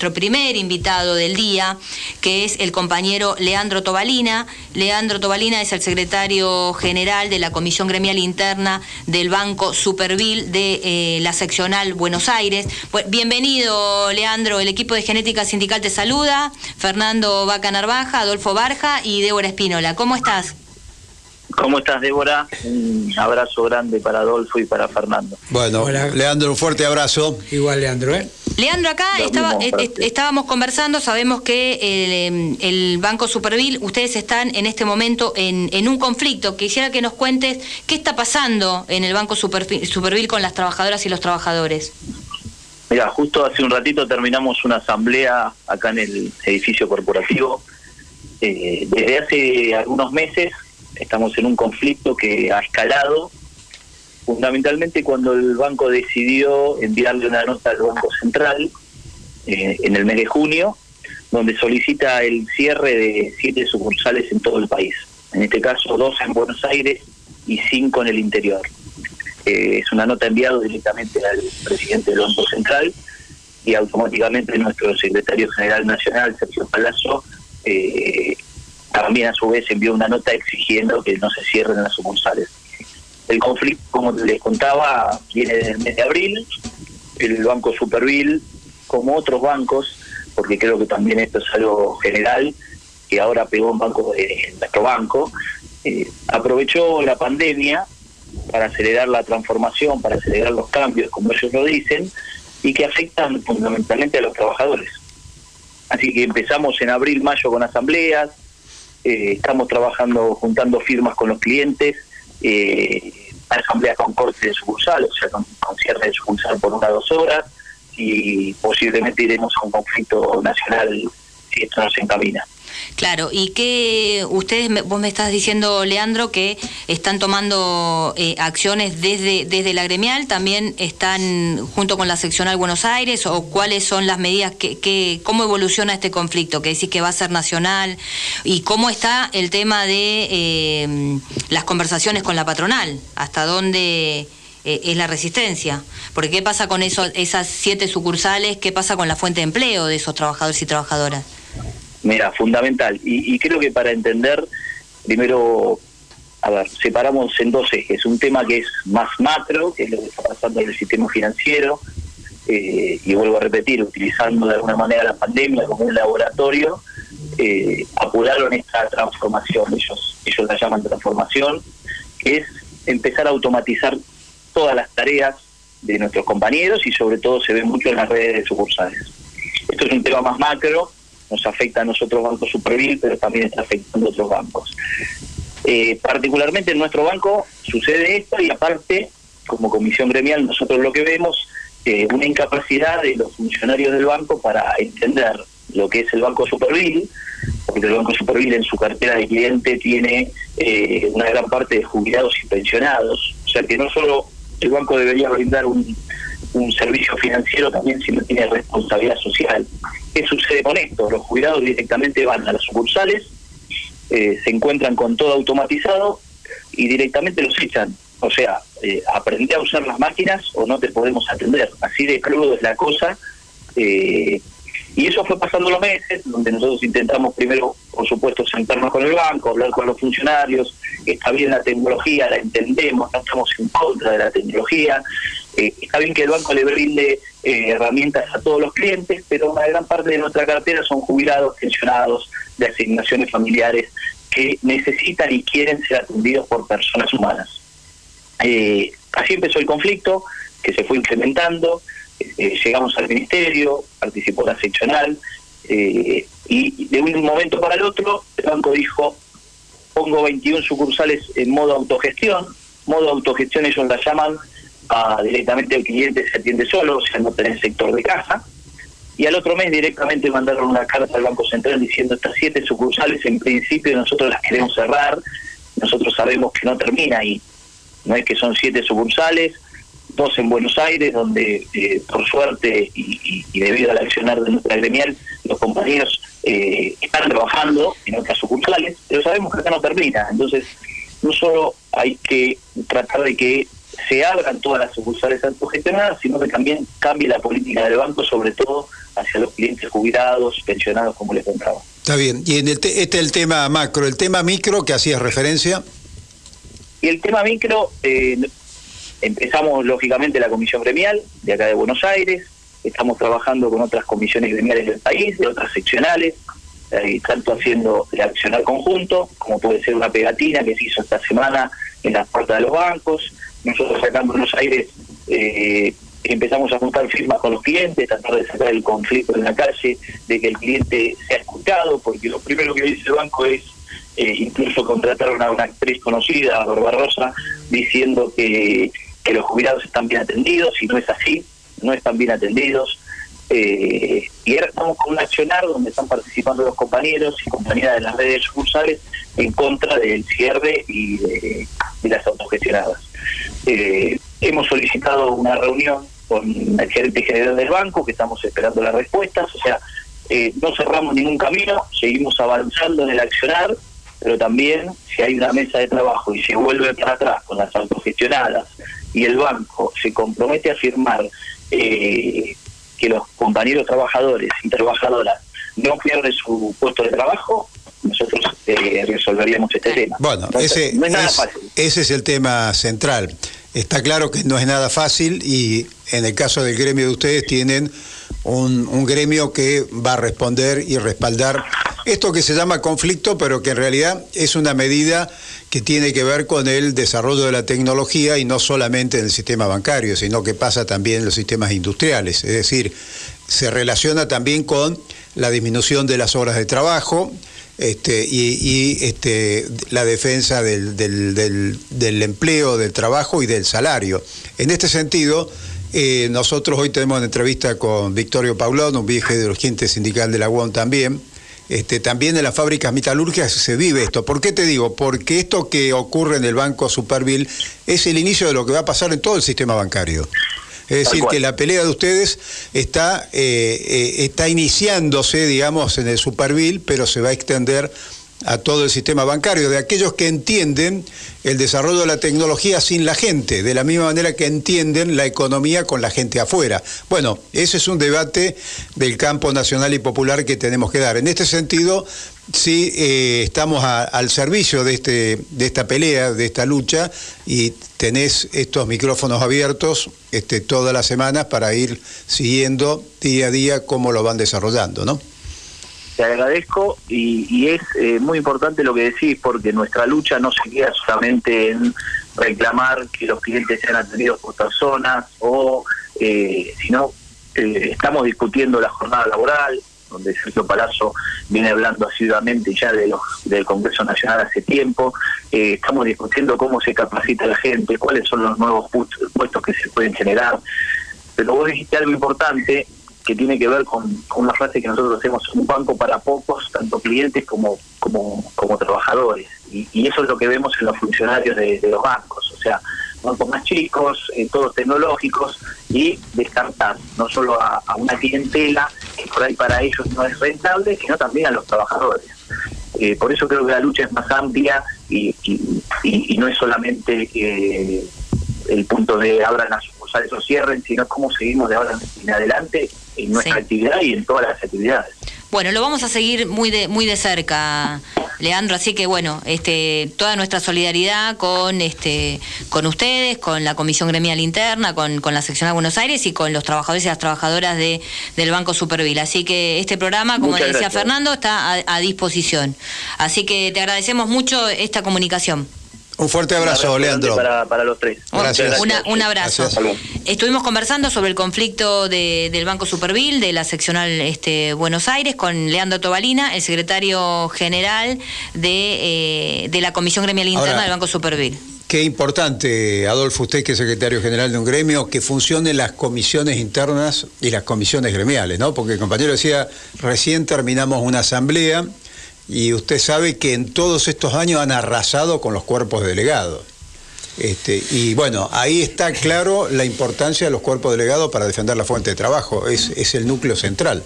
nuestro primer invitado del día, que es el compañero Leandro Tobalina. Leandro Tobalina es el secretario general de la Comisión Gremial Interna del Banco Supervil de eh, la seccional Buenos Aires. bienvenido, Leandro. El equipo de genética sindical te saluda. Fernando Vaca Narvaja, Adolfo Barja y Débora Espínola. ¿Cómo estás? ¿Cómo estás, Débora? Un abrazo grande para Adolfo y para Fernando. Bueno, Leandro, un fuerte abrazo. Igual, Leandro, ¿eh? Leandro, acá estábamos conversando, sabemos que el, el, Banco Supervil, ustedes están en este momento en, un conflicto. Quisiera que nos cuentes qué está pasando en el Banco Supervil, con las trabajadoras y los trabajadores. Mira, justo hace un ratito terminamos una asamblea acá en el edificio corporativo. Eh, desde hace algunos meses estamos en un conflicto que ha escalado fundamentalmente cuando el banco decidió enviarle una nota al Banco Central eh, en el mes de junio, donde solicita el cierre de siete sucursales en todo el país. En este caso, dos en Buenos Aires y cinco en el interior. Eh, es una nota enviada directamente al presidente del Banco Central y automáticamente nuestro secretario general nacional, Sergio Palazzo, eh, también a su vez envió una nota exigiendo que no se cierren las sucursales. El conflicto, como les contaba, viene desde el mes de abril. El Banco Supervil, como otros bancos, porque creo que también esto es algo general, que ahora pegó un banco de nuestro banco, eh, aprovechó la pandemia para acelerar la transformación, para acelerar los cambios, como ellos lo dicen, y que afectan fundamentalmente a los trabajadores. Así que empezamos en abril, mayo con asambleas, eh, estamos trabajando, juntando firmas con los clientes, eh, asambleas con corte de sucursal, o sea, con, cierre de sucursal por una o dos horas, y posiblemente iremos a un conflicto nacional si. Claro, y que ustedes, vos me estás diciendo, Leandro, que están tomando eh, acciones desde, desde la gremial, también están junto con la seccional Buenos Aires, o cuáles son las medidas, que, que, cómo evoluciona este conflicto, que decís que va a ser nacional, y cómo está el tema de eh, las conversaciones con la patronal, hasta dónde eh, es la resistencia. Porque ¿qué pasa con eso, esas siete sucursales? ¿Qué pasa con la fuente de empleo de esos trabajadores y trabajadoras? Mira, fundamental. Y, creo que para entender, primero, a ver, separamos en dos ejes. Un tema que es más macro, que es lo que está pasando en el sistema financiero, eh, y vuelvo a repetir, utilizando de alguna manera la pandemia como un laboratorio, eh, apuraron esta transformación, ellos, ellos la llaman transformación, que es empezar a automatizar todas las tareas de nuestros compañeros y sobre todo se ve mucho en las redes de sucursales. Esto es un tema más macro, nos afecta a nosotros Banco Supervil, pero también está afectando a otros bancos. Eh, particularmente en nuestro banco sucede esto y aparte, como comisión gremial, nosotros lo que vemos eh, una incapacidad de los funcionarios del banco para entender lo que es el Banco Supervil, porque el Banco Supervil en su cartera de cliente tiene eh, una gran parte de jubilados y pensionados, o sea que no solo el banco debería brindar un, un servicio financiero también si no tiene responsabilidad social. ¿Qué sucede con esto? Los jubilados directamente van a las sucursales, eh, se encuentran con todo automatizado y directamente los echan. O sea, eh, aprende a usar las máquinas o no te podemos atender. Así de crudo es la cosa. Eh, y eso fue pasando los meses, donde nosotros intentamos primero, por supuesto, sentarnos con el banco, hablar con los funcionarios, está bien la tecnología, la entendemos, no estamos en contra de la tecnología, está bien que el banco le brinde eh, herramientas a todos los clientes, pero una gran parte de nuestra cartera son jubilados, pensionados, de asignaciones familiares, que necesitan y quieren ser atendidos por personas humanas. Eh, así empezó el conflicto, que se fue incrementando, eh, llegamos al ministerio, participó la seccional, eh, y de un momento para el otro el banco dijo, pongo 21 sucursales en modo autogestión, modo autogestión ellos la llaman, directamente el cliente se atiende solo, o sea, no tenés sector de casa, y al otro mes directamente mandaron una carta al Banco Central diciendo estas siete sucursales en principio nosotros las queremos cerrar, nosotros sabemos que no termina ahí, no es que son siete sucursales, dos en Buenos Aires, donde eh, por suerte y, debido al accionar de nuestra gremial, los compañeros eh, están trabajando en otras sucursales, pero sabemos que acá no termina. Entonces, no solo hay que tratar de que se abran todas las sucursales autogestionadas, sino que también cambie la política del banco, sobre todo hacia los clientes jubilados, pensionados, como les contaba. Está bien. Y en este es el tema macro, el tema micro que hacías referencia. Y el tema micro, eh, empezamos lógicamente la comisión gremial de acá de Buenos Aires, estamos trabajando con otras comisiones gremiales del país, de otras seccionales, eh, tanto haciendo el accionar conjunto, como puede ser una pegatina que se hizo esta semana en las puertas de los bancos. Nosotros acá en Aires eh, empezamos a juntar firmas con los clientes, tratar de sacar el conflicto en la calle, de que el cliente sea escuchado, porque lo primero que dice el banco es eh, incluso contratar a una, actriz conocida, Barbarosa, diciendo que, que los jubilados están bien atendidos, y no es así, no están bien atendidos. Eh, y ahora estamos con un accionar donde están participando los compañeros y compañeras de las redes sucursales en contra del cierre y de, las autogestionadas. Eh, hemos solicitado una reunión con el gerente general del banco, que estamos esperando las respuestas, o sea, eh, no cerramos ningún camino, seguimos avanzando en el accionar, pero también si hay una mesa de trabajo y se vuelve para atrás con las autogestionadas y el banco se compromete a firmar eh, que los compañeros trabajadores y trabajadoras no pierden su puesto de trabajo, nosotros eh, resolveríamos este tema. Bueno, ese, ese es el tema central. Está claro que no es nada fácil y en el caso del gremio de ustedes tienen un, un, gremio que va a responder y respaldar esto que se llama conflicto, pero que en realidad es una medida que tiene que ver con el desarrollo de la tecnología y no solamente en el sistema bancario, sino que pasa también en los sistemas industriales. Es decir, se relaciona también con la disminución de las horas de trabajo, este, y, este, la defensa del, empleo, del trabajo y del salario. En este sentido, eh, nosotros hoy tenemos una entrevista con Victorio Paulón, un viejo dirigente sindical de la UON también. Este, también en las fábricas metalúrgicas se vive esto. ¿Por qué te digo? Porque esto que ocurre en el Banco Superville es el inicio de lo que va a pasar en todo el sistema bancario. Es decir, que la pelea de ustedes está, eh, eh, está iniciándose, digamos, en el Superville, pero se va a extender a todo el sistema bancario, de aquellos que entienden el desarrollo de la tecnología sin la gente, de la misma manera que entienden la economía con la gente afuera. Bueno, ese es un debate del campo nacional y popular que tenemos que dar. En este sentido, sí eh, estamos al servicio de, este, de esta pelea, de esta lucha, y tenés estos micrófonos abiertos este, todas las semanas para ir siguiendo día a día cómo lo van desarrollando, ¿no? Te agradezco y, es eh, muy importante lo que decís porque nuestra lucha no se queda solamente en reclamar que los clientes sean atendidos por personas o eh, sino eh, estamos discutiendo la jornada laboral, donde Sergio Palazzo viene hablando asiduamente ya de los del Congreso Nacional hace tiempo. Eh, estamos discutiendo cómo se capacita la gente, cuáles son los nuevos puestos que se pueden generar. Pero vos dijiste algo importante que tiene que ver con, una frase que nosotros hacemos, un banco para pocos, tanto clientes como, como, trabajadores. Y, eso es lo que vemos en los funcionarios de los bancos. O sea, bancos más chicos, eh, todos tecnológicos, y descartar no solo a, una clientela que por ahí para ellos no es rentable, sino también a los trabajadores. Eh, por eso creo que la lucha es más amplia y, y, no es solamente eh, el punto de abran las sucursales o cierren, sino cómo seguimos de ahora en adelante en nuestra actividad y en todas las actividades. Bueno, lo vamos a seguir muy de muy de cerca, Leandro, así que bueno, este toda nuestra solidaridad con este con ustedes, con la Comisión Gremial Interna, con, con la sección de Buenos Aires y con los trabajadores y las trabajadoras de, del Banco Supervil. Así que este programa, como decía Fernando, está a disposición. Así que te agradecemos mucho esta comunicación. Un fuerte abrazo, Leandro. Para, los tres. Gracias. un abrazo. Estuvimos conversando sobre el conflicto del Banco Supervil, de la seccional este, Buenos Aires, con Leandro Tobalina, el secretario general de, eh, la Comisión Gremial Interna del Banco Supervil. Qué importante, Adolfo, usted que es secretario general de un gremio, que funcionen las comisiones internas y las comisiones gremiales, ¿no? Porque el compañero decía, recién terminamos una asamblea y usted sabe que en todos estos años han arrasado con los cuerpos delegados. Este, y bueno, ahí está claro la importancia de los cuerpos delegados para defender la fuente de trabajo, es, es el núcleo central.